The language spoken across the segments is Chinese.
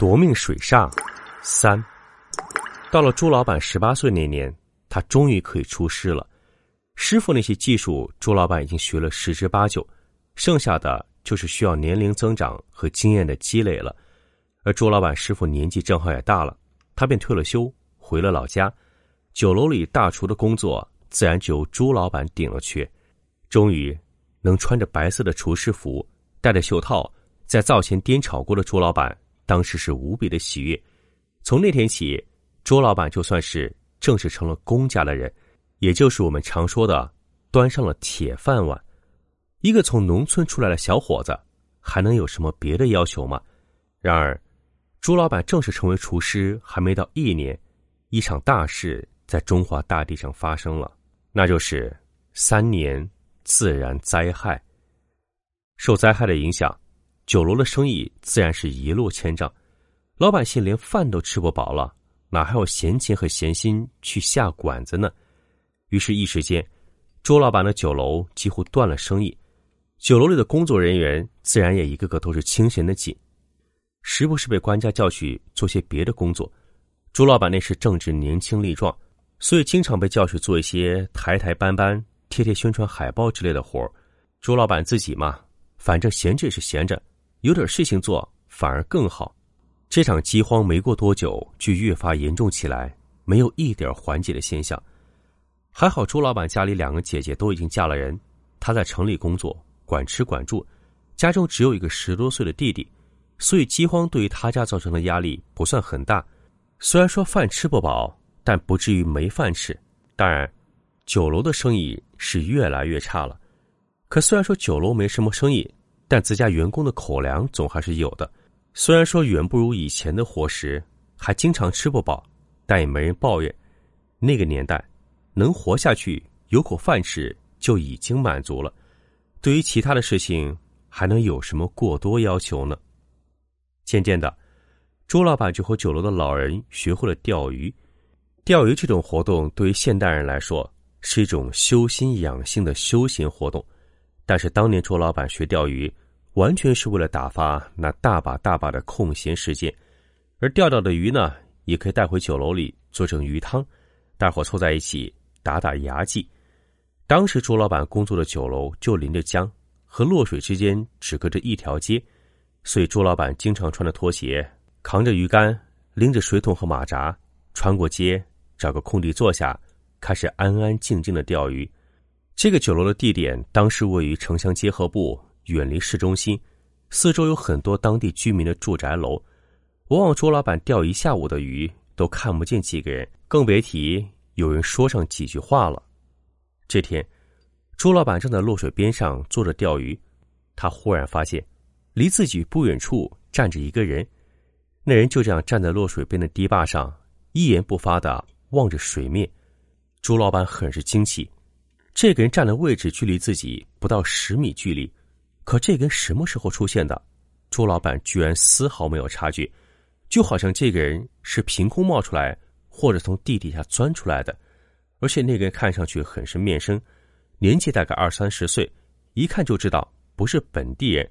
夺命水煞三，到了朱老板十八岁那年，他终于可以出师了。师傅那些技术，朱老板已经学了十之八九，剩下的就是需要年龄增长和经验的积累了。而朱老板师傅年纪正好也大了，他便退了休，回了老家。酒楼里大厨的工作，自然就由朱老板顶了去。终于，能穿着白色的厨师服，戴着袖套，在灶前颠炒锅的朱老板，当时是无比的喜悦。从那天起，朱老板就算是正式成了公家的人。也就是我们常说的，端上了铁饭碗。一个从农村出来的小伙子，还能有什么别的要求吗？然而，朱老板正式成为厨师还没到一年，一场大事在中华大地上发生了，那就是三年自然灾害。受灾害的影响，酒楼的生意自然是一落千丈，老百姓连饭都吃不饱了，哪还有闲钱和闲心去下馆子呢？于是，一时间，周老板的酒楼几乎断了生意，酒楼里的工作人员自然也一个个都是清闲的紧，时不时被官家叫去做些别的工作。朱老板那时正值年轻力壮，所以经常被叫去做一些台台班班、贴贴宣传海报之类的活儿朱老板自己嘛，反正闲着也是闲着，有点事情做反而更好。这场饥荒没过多久就越发严重起来，没有一点缓解的现象。还好，朱老板家里两个姐姐都已经嫁了人，他在城里工作，管吃管住，家中只有一个十多岁的弟弟，所以饥荒对于他家造成的压力不算很大。虽然说饭吃不饱，但不至于没饭吃。当然，酒楼的生意是越来越差了。可虽然说酒楼没什么生意，但自家员工的口粮总还是有的。虽然说远不如以前的伙食，还经常吃不饱，但也没人抱怨。那个年代。能活下去，有口饭吃就已经满足了。对于其他的事情，还能有什么过多要求呢？渐渐的，朱老板就和酒楼的老人学会了钓鱼。钓鱼这种活动对于现代人来说是一种修心养性的休闲活动，但是当年周老板学钓鱼，完全是为了打发那大把大把的空闲时间。而钓到的鱼呢，也可以带回酒楼里做成鱼汤，大伙凑在一起。打打牙祭。当时朱老板工作的酒楼就临着江，和洛水之间只隔着一条街，所以朱老板经常穿着拖鞋，扛着鱼竿，拎着水桶和马扎，穿过街，找个空地坐下，开始安安静静的钓鱼。这个酒楼的地点当时位于城乡结合部，远离市中心，四周有很多当地居民的住宅楼，往往朱老板钓一下午的鱼都看不见几个人，更别提。有人说上几句话了。这天，朱老板正在落水边上坐着钓鱼，他忽然发现，离自己不远处站着一个人。那人就这样站在落水边的堤坝上，一言不发的望着水面。朱老板很是惊奇，这个人站的位置距离自己不到十米距离，可这个人什么时候出现的？朱老板居然丝毫没有察觉，就好像这个人是凭空冒出来。或者从地底下钻出来的，而且那个人看上去很是面生，年纪大概二三十岁，一看就知道不是本地人，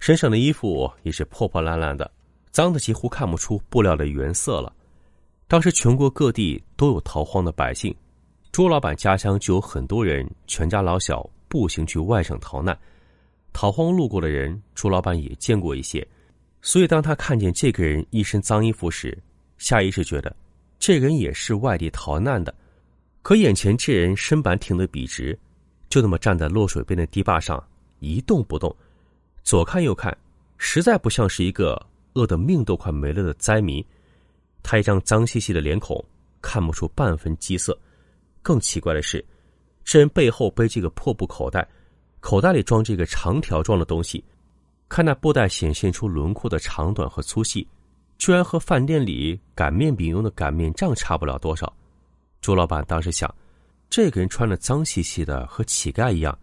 身上的衣服也是破破烂烂的，脏的几乎看不出布料的原色了。当时全国各地都有逃荒的百姓，朱老板家乡就有很多人全家老小步行去外省逃难，逃荒路过的人，朱老板也见过一些，所以当他看见这个人一身脏衣服时，下意识觉得。这人也是外地逃难的，可眼前这人身板挺得笔直，就那么站在落水边的堤坝上一动不动，左看右看，实在不像是一个饿得命都快没了的灾民。他一张脏兮兮的脸孔，看不出半分饥色。更奇怪的是，这人背后背这个破布口袋，口袋里装着一个长条状的东西，看那布袋显现出轮廓的长短和粗细。居然和饭店里擀面饼用的擀面杖差不了多少。朱老板当时想，这个人穿的脏兮兮的，和乞丐一样，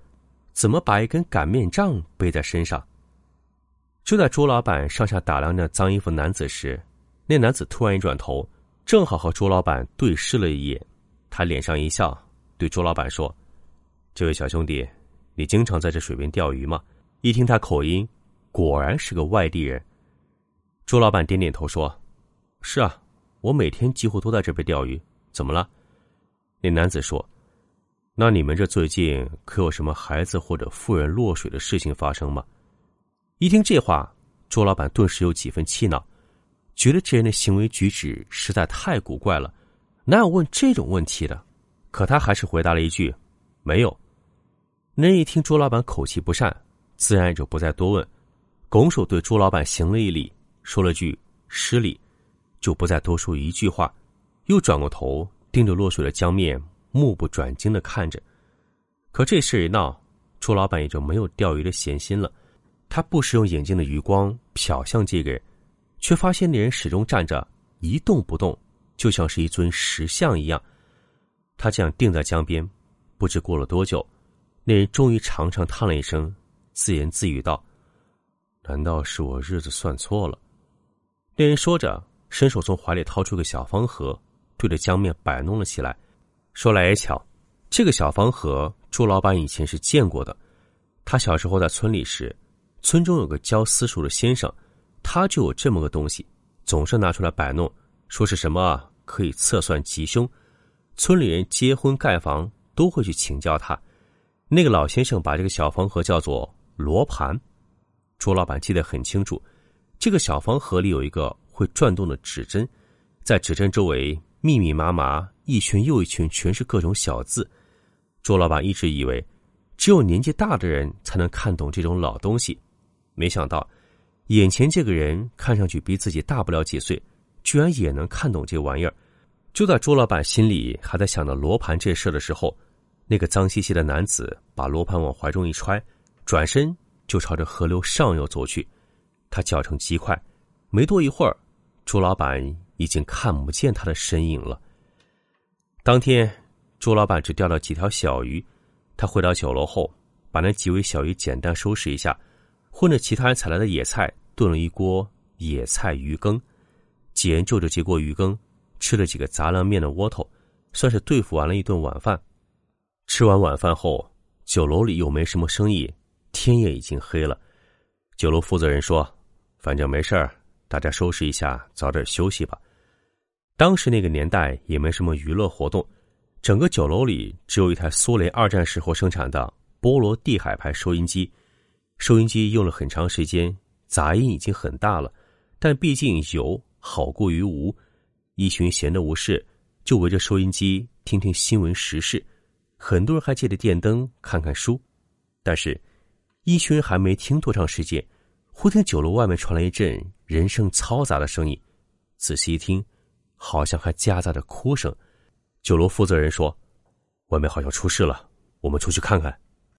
怎么把一根擀面杖背在身上？就在朱老板上下打量着脏衣服男子时，那男子突然一转头，正好和朱老板对视了一眼。他脸上一笑，对朱老板说：“这位小兄弟，你经常在这水边钓鱼吗？”一听他口音，果然是个外地人。朱老板点点头说：“是啊，我每天几乎都在这边钓鱼。怎么了？”那男子说：“那你们这最近可有什么孩子或者妇人落水的事情发生吗？”一听这话，朱老板顿时有几分气恼，觉得这人的行为举止实在太古怪了，哪有问这种问题的？可他还是回答了一句：“没有。”那人一听朱老板口气不善，自然也就不再多问，拱手对朱老板行了一礼，说了句“失礼”，就不再多说一句话，又转过头盯着落水的江面，目不转睛的看着。可这事一闹，朱老板也就没有钓鱼的闲心了。他不时用眼睛的余光瞟向这个人，却发现那人始终站着一动不动，就像是一尊石像一样。他这样定在江边，不知过了多久，那人终于长长叹了一声，自言自语道：“难道是我日子算错了？”那人说着，伸手从怀里掏出个小方盒，对着江面摆弄了起来。说来也巧，这个小方盒朱老板以前是见过的。他小时候在村里时。村中有个教私塾的先生，他就有这么个东西，总是拿出来摆弄，说是什么可以测算吉凶。村里人结婚盖房都会去请教他。那个老先生把这个小方盒叫做罗盘。朱老板记得很清楚，这个小方盒里有一个会转动的指针，在指针周围密密麻麻一圈又一圈，全是各种小字。朱老板一直以为，只有年纪大的人才能看懂这种老东西。没想到，眼前这个人看上去比自己大不了几岁，居然也能看懂这玩意儿。就在朱老板心里还在想着罗盘这事的时候，那个脏兮兮的男子把罗盘往怀中一揣，转身就朝着河流上游走去。他脚程极快，没多一会儿，朱老板已经看不见他的身影了。当天，朱老板只钓了几条小鱼，他回到酒楼后，把那几尾小鱼简单收拾一下。混着其他人采来的野菜，炖了一锅野菜鱼羹。几人就着几锅鱼羹，吃了几个杂粮面的窝头，算是对付完了一顿晚饭。吃完晚饭后，酒楼里又没什么生意，天也已经黑了。酒楼负责人说：“反正没事儿，大家收拾一下，早点休息吧。”当时那个年代也没什么娱乐活动，整个酒楼里只有一台苏联二战时候生产的波罗的海牌收音机。收音机用了很长时间，杂音已经很大了，但毕竟有好过于无。一群闲的无事，就围着收音机听听新闻时事，很多人还借着电灯看看书。但是，一群人还没听多长时间，忽听酒楼外面传来一阵人声嘈杂的声音，仔细一听，好像还夹杂着哭声。酒楼负责人说：“外面好像出事了，我们出去看看。”